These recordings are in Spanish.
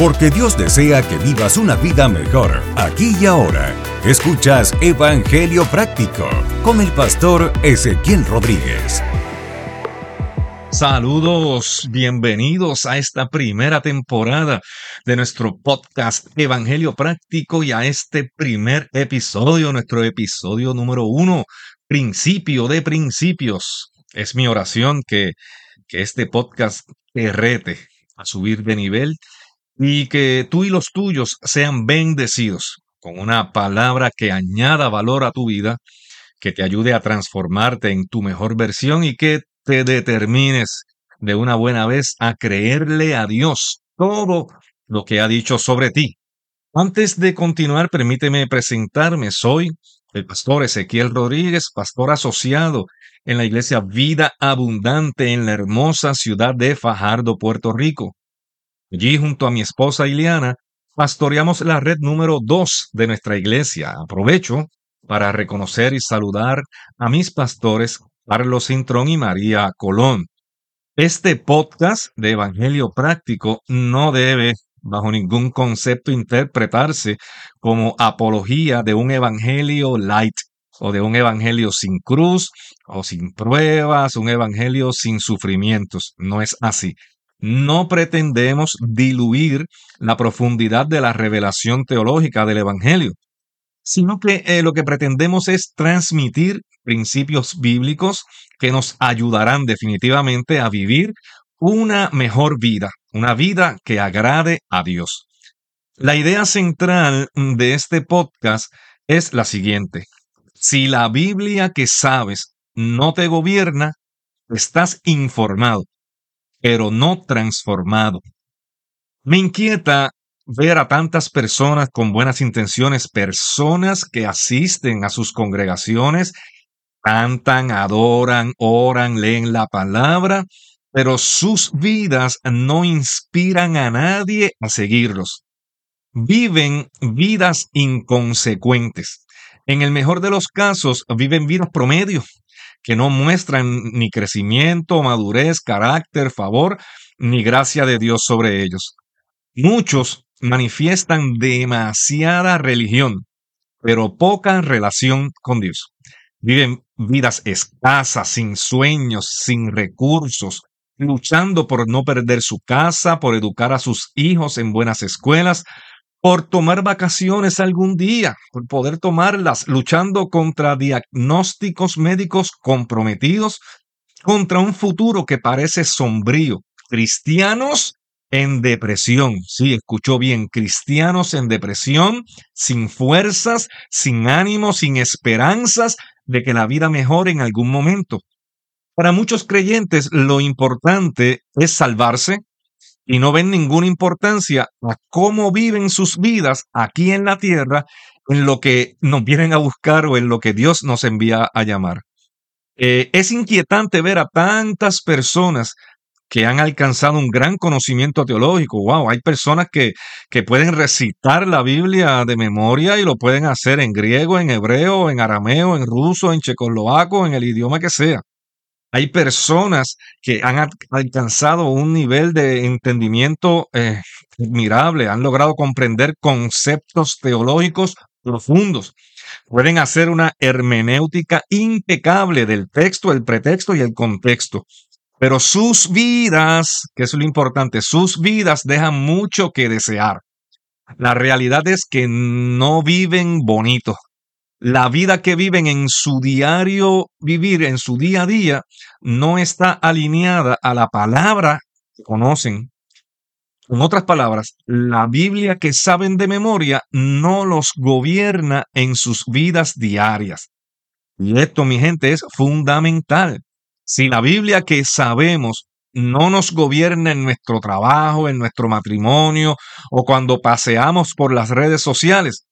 porque Dios desea que vivas una vida mejor aquí y ahora. Escuchas Evangelio Práctico con el pastor Ezequiel Rodríguez. Saludos, bienvenidos a esta primera temporada de nuestro podcast Evangelio Práctico y a este primer episodio, nuestro episodio número uno, principio de principios. Es mi oración que, que este podcast te rete a subir de nivel y que tú y los tuyos sean bendecidos con una palabra que añada valor a tu vida, que te ayude a transformarte en tu mejor versión y que te determines de una buena vez a creerle a Dios todo lo que ha dicho sobre ti. Antes de continuar, permíteme presentarme. Soy el pastor Ezequiel Rodríguez, pastor asociado en la iglesia Vida Abundante en la hermosa ciudad de Fajardo, Puerto Rico. Allí, junto a mi esposa Ileana, pastoreamos la red número 2 de nuestra iglesia. Aprovecho para reconocer y saludar a mis pastores Carlos Cintrón y María Colón. Este podcast de Evangelio Práctico no debe, bajo ningún concepto, interpretarse como apología de un Evangelio light o de un Evangelio sin cruz o sin pruebas, un Evangelio sin sufrimientos. No es así no pretendemos diluir la profundidad de la revelación teológica del Evangelio, sino que eh, lo que pretendemos es transmitir principios bíblicos que nos ayudarán definitivamente a vivir una mejor vida, una vida que agrade a Dios. La idea central de este podcast es la siguiente. Si la Biblia que sabes no te gobierna, estás informado pero no transformado. Me inquieta ver a tantas personas con buenas intenciones, personas que asisten a sus congregaciones, cantan, adoran, oran, leen la palabra, pero sus vidas no inspiran a nadie a seguirlos. Viven vidas inconsecuentes. En el mejor de los casos, viven vidas promedio, que no muestran ni crecimiento, madurez, carácter, favor, ni gracia de Dios sobre ellos. Muchos manifiestan demasiada religión, pero poca relación con Dios. Viven vidas escasas, sin sueños, sin recursos, luchando por no perder su casa, por educar a sus hijos en buenas escuelas, por tomar vacaciones algún día, por poder tomarlas, luchando contra diagnósticos médicos comprometidos, contra un futuro que parece sombrío. Cristianos en depresión, sí, escuchó bien, cristianos en depresión, sin fuerzas, sin ánimo, sin esperanzas de que la vida mejore en algún momento. Para muchos creyentes lo importante es salvarse, y no ven ninguna importancia a cómo viven sus vidas aquí en la tierra, en lo que nos vienen a buscar o en lo que Dios nos envía a llamar. Eh, es inquietante ver a tantas personas que han alcanzado un gran conocimiento teológico. Wow, hay personas que, que pueden recitar la Biblia de memoria y lo pueden hacer en griego, en hebreo, en arameo, en ruso, en checoslovaco, en el idioma que sea. Hay personas que han alcanzado un nivel de entendimiento eh, admirable, han logrado comprender conceptos teológicos profundos. Pueden hacer una hermenéutica impecable del texto, el pretexto y el contexto. Pero sus vidas, que es lo importante, sus vidas dejan mucho que desear. La realidad es que no viven bonito, la vida que viven en su diario vivir, en su día a día, no está alineada a la palabra que conocen. En otras palabras, la Biblia que saben de memoria no los gobierna en sus vidas diarias. Y esto, mi gente, es fundamental. Si la Biblia que sabemos no nos gobierna en nuestro trabajo, en nuestro matrimonio o cuando paseamos por las redes sociales,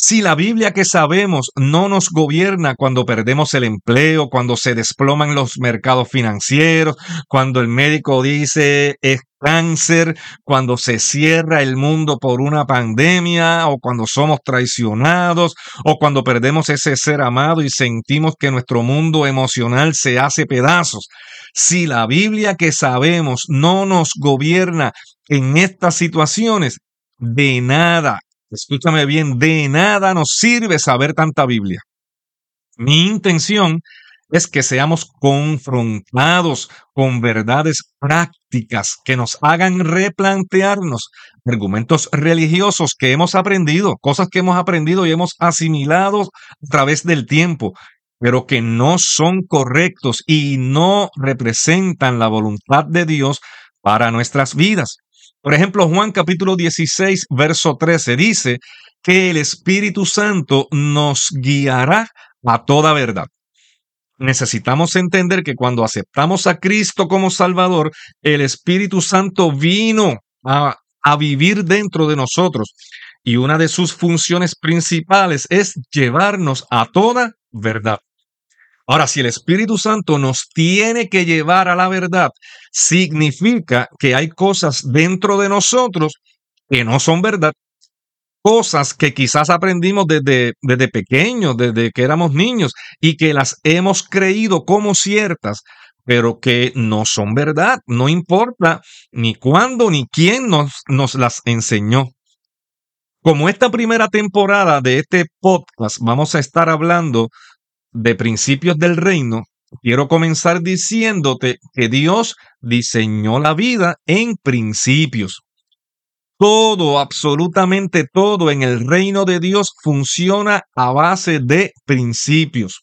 si la Biblia que sabemos no nos gobierna cuando perdemos el empleo, cuando se desploman los mercados financieros, cuando el médico dice es cáncer, cuando se cierra el mundo por una pandemia o cuando somos traicionados o cuando perdemos ese ser amado y sentimos que nuestro mundo emocional se hace pedazos. Si la Biblia que sabemos no nos gobierna en estas situaciones, de nada, escúchame bien, de nada nos sirve saber tanta Biblia. Mi intención es que seamos confrontados con verdades prácticas que nos hagan replantearnos argumentos religiosos que hemos aprendido, cosas que hemos aprendido y hemos asimilado a través del tiempo, pero que no son correctos y no representan la voluntad de Dios para nuestras vidas. Por ejemplo, Juan capítulo 16, verso 13 dice que el Espíritu Santo nos guiará a toda verdad. Necesitamos entender que cuando aceptamos a Cristo como Salvador, el Espíritu Santo vino a, a vivir dentro de nosotros y una de sus funciones principales es llevarnos a toda verdad. Ahora, si el Espíritu Santo nos tiene que llevar a la verdad, significa que hay cosas dentro de nosotros que no son verdad. Cosas que quizás aprendimos desde, desde pequeños, desde que éramos niños, y que las hemos creído como ciertas, pero que no son verdad. No importa ni cuándo ni quién nos, nos las enseñó. Como esta primera temporada de este podcast vamos a estar hablando de principios del reino, quiero comenzar diciéndote que Dios diseñó la vida en principios. Todo, absolutamente todo en el reino de Dios funciona a base de principios.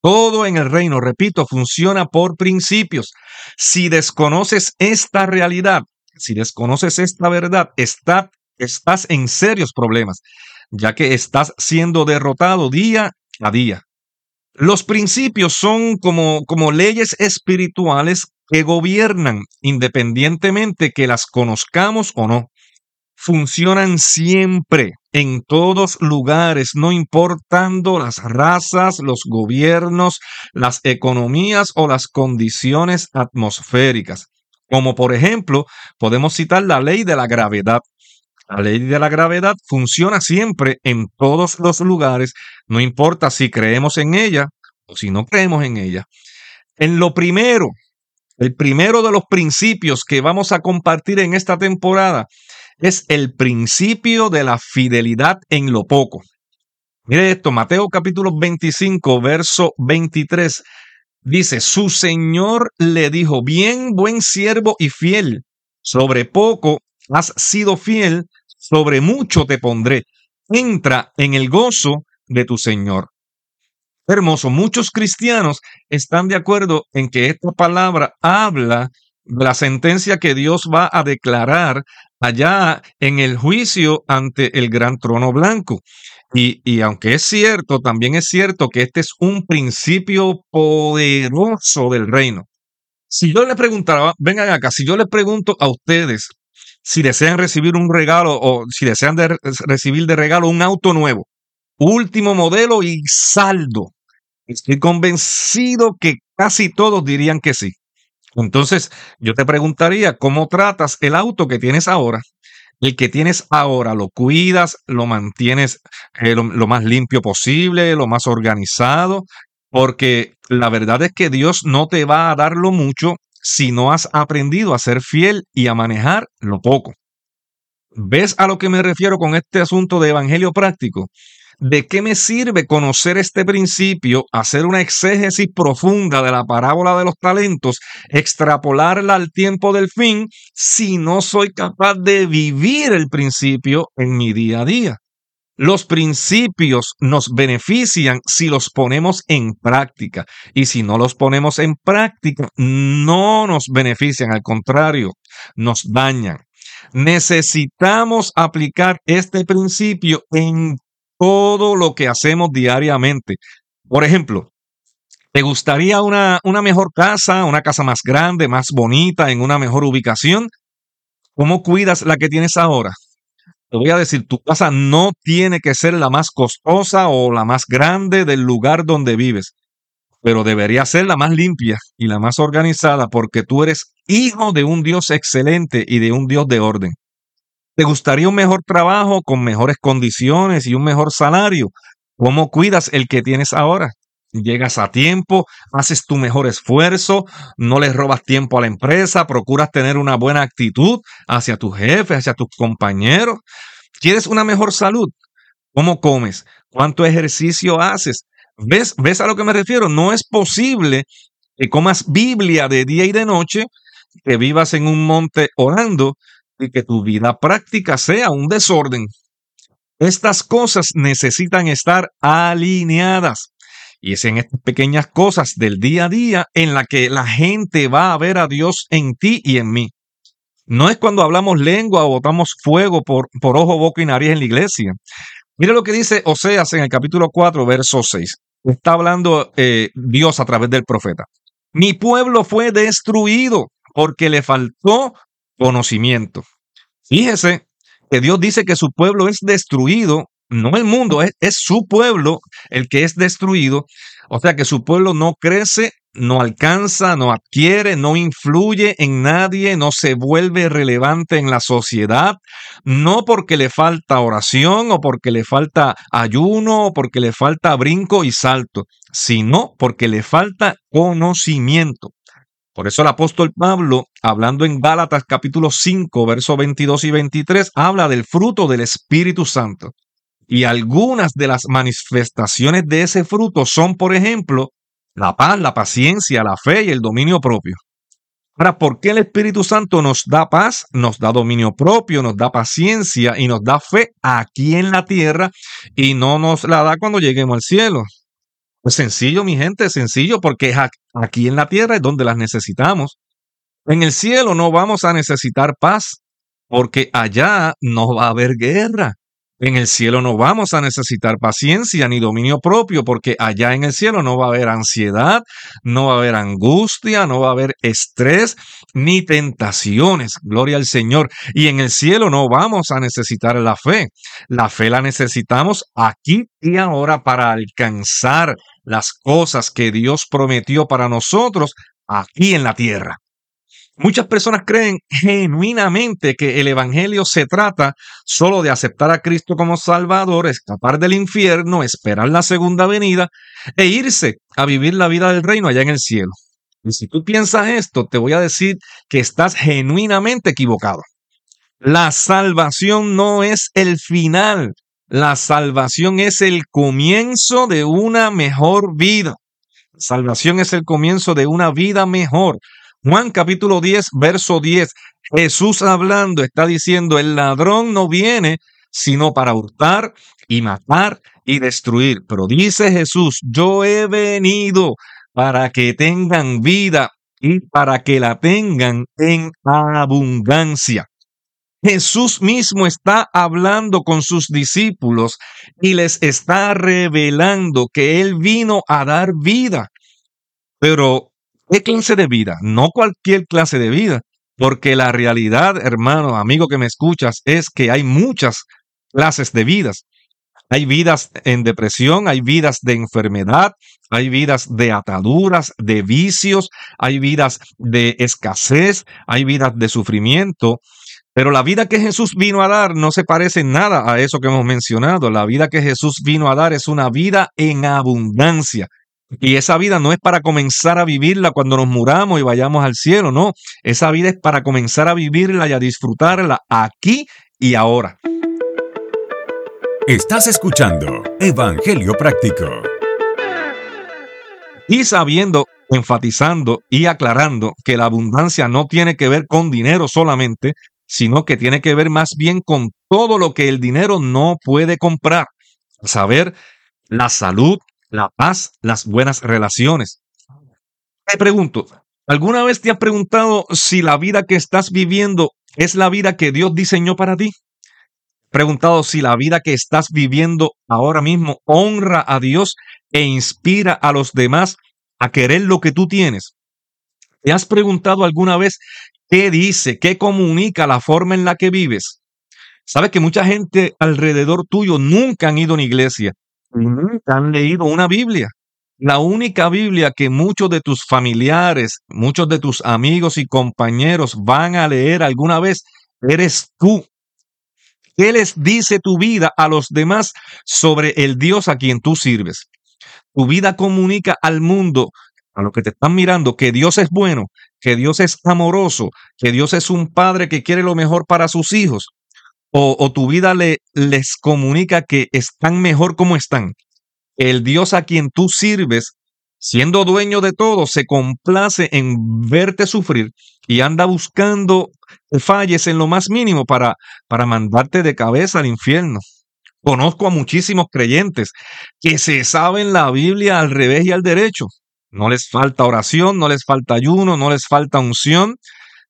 Todo en el reino, repito, funciona por principios. Si desconoces esta realidad, si desconoces esta verdad, está, estás en serios problemas, ya que estás siendo derrotado día a día. Los principios son como, como leyes espirituales que gobiernan independientemente que las conozcamos o no. Funcionan siempre, en todos lugares, no importando las razas, los gobiernos, las economías o las condiciones atmosféricas. Como por ejemplo, podemos citar la ley de la gravedad. La ley de la gravedad funciona siempre en todos los lugares, no importa si creemos en ella o si no creemos en ella. En lo primero, el primero de los principios que vamos a compartir en esta temporada es el principio de la fidelidad en lo poco. Mire esto, Mateo capítulo 25, verso 23. Dice, su Señor le dijo, bien, buen siervo y fiel, sobre poco has sido fiel, sobre mucho te pondré. Entra en el gozo de tu Señor. Hermoso, muchos cristianos están de acuerdo en que esta palabra habla de la sentencia que Dios va a declarar allá en el juicio ante el gran trono blanco. Y, y, aunque es cierto, también es cierto que este es un principio poderoso del reino. Si yo les preguntara, vengan acá, si yo les pregunto a ustedes si desean recibir un regalo o si desean recibir de regalo un auto nuevo, último modelo y saldo, estoy convencido que casi todos dirían que sí. Entonces, yo te preguntaría, ¿cómo tratas el auto que tienes ahora? El que tienes ahora, ¿lo cuidas, lo mantienes eh, lo, lo más limpio posible, lo más organizado? Porque la verdad es que Dios no te va a dar lo mucho si no has aprendido a ser fiel y a manejar lo poco. ¿Ves a lo que me refiero con este asunto de evangelio práctico? ¿De qué me sirve conocer este principio, hacer una exégesis profunda de la parábola de los talentos, extrapolarla al tiempo del fin, si no soy capaz de vivir el principio en mi día a día? Los principios nos benefician si los ponemos en práctica y si no los ponemos en práctica no nos benefician, al contrario, nos dañan. Necesitamos aplicar este principio en todo lo que hacemos diariamente. Por ejemplo, ¿te gustaría una, una mejor casa, una casa más grande, más bonita, en una mejor ubicación? ¿Cómo cuidas la que tienes ahora? Te voy a decir, tu casa no tiene que ser la más costosa o la más grande del lugar donde vives, pero debería ser la más limpia y la más organizada porque tú eres hijo de un Dios excelente y de un Dios de orden. ¿Te gustaría un mejor trabajo con mejores condiciones y un mejor salario? ¿Cómo cuidas el que tienes ahora? Llegas a tiempo, haces tu mejor esfuerzo, no les robas tiempo a la empresa, procuras tener una buena actitud hacia tus jefes, hacia tus compañeros. ¿Quieres una mejor salud? ¿Cómo comes? ¿Cuánto ejercicio haces? ¿Ves, ¿Ves a lo que me refiero? No es posible que comas Biblia de día y de noche, que vivas en un monte orando y que tu vida práctica sea un desorden. Estas cosas necesitan estar alineadas. Y es en estas pequeñas cosas del día a día en la que la gente va a ver a Dios en ti y en mí. No es cuando hablamos lengua o botamos fuego por, por ojo, boca y nariz en la iglesia. Mire lo que dice Oseas en el capítulo 4, verso 6. Está hablando eh, Dios a través del profeta. Mi pueblo fue destruido porque le faltó conocimiento. Fíjese que Dios dice que su pueblo es destruido, no el mundo, es, su pueblo el que es destruido. O sea que su pueblo no crece, no alcanza, no adquiere, no influye en nadie, no se vuelve relevante en la sociedad, no porque le falta oración o porque le falta ayuno o porque le falta brinco y salto, sino porque le falta conocimiento. Por eso el apóstol Pablo, hablando en Gálatas capítulo 5, versos 22 y 23, habla del fruto del Espíritu Santo. Y algunas de las manifestaciones de ese fruto son, por ejemplo, la paz, la paciencia, la fe y el dominio propio. Ahora, ¿por qué el Espíritu Santo nos da paz, nos da dominio propio, nos da paciencia y nos da fe aquí en la tierra y no nos la da cuando lleguemos al cielo? Pues sencillo, mi gente, sencillo, porque aquí en la tierra es donde las necesitamos. En el cielo no vamos a necesitar paz, porque allá no va a haber guerra. En el cielo no vamos a necesitar paciencia ni dominio propio, porque allá en el cielo no va a haber ansiedad, no va a haber angustia, no va a haber estrés ni tentaciones. Gloria al Señor. Y en el cielo no vamos a necesitar la fe. La fe la necesitamos aquí y ahora para alcanzar las cosas que Dios prometió para nosotros aquí en la tierra. Muchas personas creen genuinamente que el Evangelio se trata solo de aceptar a Cristo como Salvador, escapar del infierno, esperar la segunda venida e irse a vivir la vida del reino allá en el cielo. Y si tú piensas esto, te voy a decir que estás genuinamente equivocado. La salvación no es el final, la salvación es el comienzo de una mejor vida. salvación es el comienzo de una vida mejor. Juan capítulo 10, verso 10. Jesús hablando está diciendo, el ladrón no viene sino para hurtar y matar y destruir. Pero dice Jesús, yo he venido para que tengan vida y para que la tengan en abundancia. Jesús mismo está hablando con sus discípulos y les está revelando que Él vino a dar vida. Pero ¿Qué clase de vida? No cualquier clase de vida, porque la realidad, hermano, amigo que me escuchas, es que hay muchas clases de vidas. Hay vidas en depresión, hay vidas de enfermedad, hay vidas de ataduras, de vicios, hay vidas de escasez, hay vidas de sufrimiento. Pero la vida que Jesús vino a dar no se parece en nada a eso que hemos mencionado. La vida que Jesús vino a dar es una vida en abundancia. Y esa vida no es para comenzar a vivirla cuando nos muramos y vayamos al cielo, no. Esa vida es para comenzar a vivirla y a disfrutarla aquí y ahora. Estás escuchando Evangelio Práctico. Y sabiendo, enfatizando y aclarando que la abundancia no tiene que ver con dinero solamente, sino que tiene que ver más bien con todo lo que el dinero no puede comprar. Saber la salud, la paz, las buenas relaciones. Te pregunto, ¿alguna vez te has preguntado si la vida que estás viviendo es la vida que Dios diseñó para ti? Preguntado si la vida que estás viviendo ahora mismo honra a Dios e inspira a los demás a querer lo que tú tienes. ¿Te has preguntado alguna vez qué dice, qué comunica la forma en la que vives? Sabes que mucha gente alrededor tuyo nunca han ido a una iglesia, han leído una Biblia. La única Biblia que muchos de tus familiares, muchos de tus amigos y compañeros van a leer alguna vez, eres tú. ¿Qué les dice tu vida a los demás sobre el Dios a quien tú sirves? tu vida comunica al mundo, a los que te están mirando, que Dios es bueno, que Dios es amoroso, que Dios es un padre que quiere lo mejor para sus hijos, o, tu vida le, les comunica que están mejor como están. El Dios a quien tú sirves, siendo dueño de todo, se complace en verte sufrir y anda buscando falles en lo más mínimo para, para mandarte de cabeza al infierno. Conozco a muchísimos creyentes que se saben la Biblia al revés y al derecho. No les falta oración, no les falta ayuno, no les falta unción,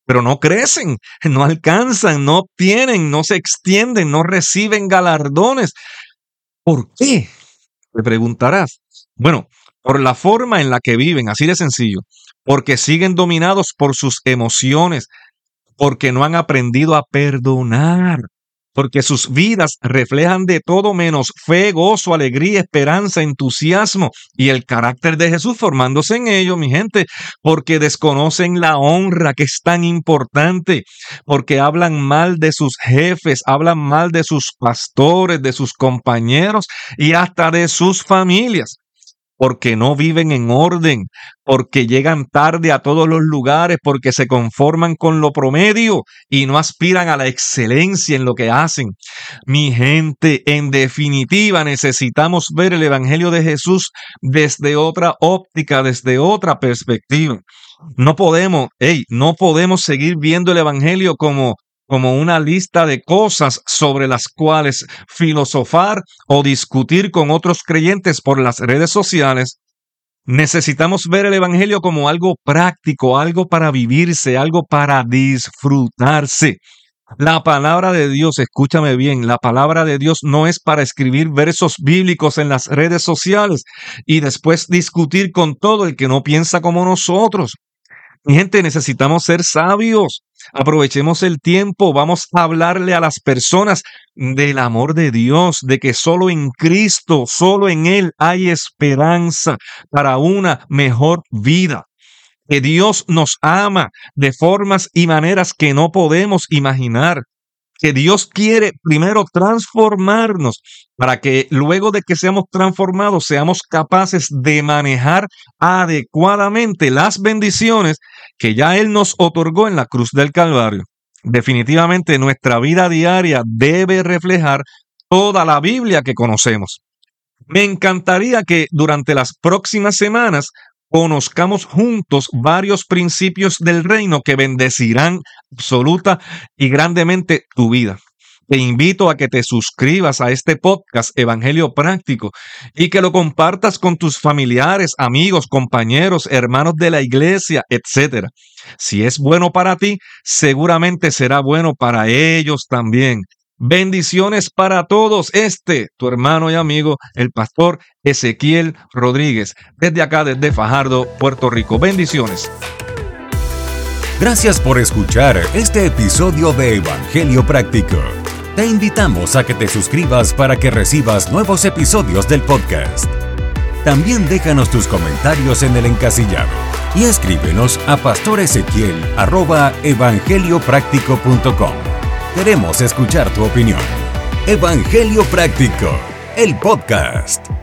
pero no crecen, no alcanzan, no obtienen, no se extienden, no reciben galardones. ¿Por qué? Te preguntarás. Bueno, por la forma en la que viven, así de sencillo, porque siguen dominados por sus emociones, porque no han aprendido a perdonar, porque sus vidas reflejan de todo menos fe, gozo, alegría, esperanza, entusiasmo y el carácter de Jesús formándose en ellos, mi gente, porque desconocen la honra que es tan importante, porque hablan mal de sus jefes, hablan mal de sus pastores, de sus compañeros y hasta de sus familias porque no viven en orden, porque llegan tarde a todos los lugares, porque se conforman con lo promedio y no aspiran a la excelencia en lo que hacen. Mi gente, en definitiva, necesitamos ver el Evangelio de Jesús desde otra óptica, desde otra perspectiva. No podemos, hey, no podemos seguir viendo el Evangelio como como una lista de cosas sobre las cuales filosofar o discutir con otros creyentes por las redes sociales, necesitamos ver el Evangelio como algo práctico, algo para vivirse, algo para disfrutarse. La palabra de Dios, escúchame bien, la palabra de Dios no es para escribir versos bíblicos en las redes sociales y después discutir con todo el que no piensa como nosotros. Mi gente, necesitamos ser sabios. Aprovechemos el tiempo, vamos a hablarle a las personas del amor de Dios, de que solo en Cristo, solo en Él hay esperanza para una mejor vida. Que Dios nos ama de formas y maneras que no podemos imaginar que Dios quiere primero transformarnos para que luego de que seamos transformados seamos capaces de manejar adecuadamente las bendiciones que ya Él nos otorgó en la cruz del Calvario. Definitivamente nuestra vida diaria debe reflejar toda la Biblia que conocemos. Me encantaría que durante las próximas semanas conozcamos juntos varios principios del reino que bendecirán absoluta y grandemente tu vida. Te invito a que te suscribas a este podcast Evangelio Práctico y que lo compartas con tus familiares, amigos, compañeros, hermanos de la iglesia, etc. Si es bueno para ti, seguramente será bueno para ellos también. Bendiciones para todos. Este, tu hermano y amigo, el pastor Ezequiel Rodríguez, desde acá, desde Fajardo, Puerto Rico. Bendiciones. Gracias por escuchar este episodio de Evangelio Práctico. Te invitamos a que te suscribas para que recibas nuevos episodios del podcast. También déjanos tus comentarios en el encasillado y escríbenos a pastoresequiel.evangeliopráctico.com. Queremos escuchar tu opinión. Evangelio Práctico, el podcast.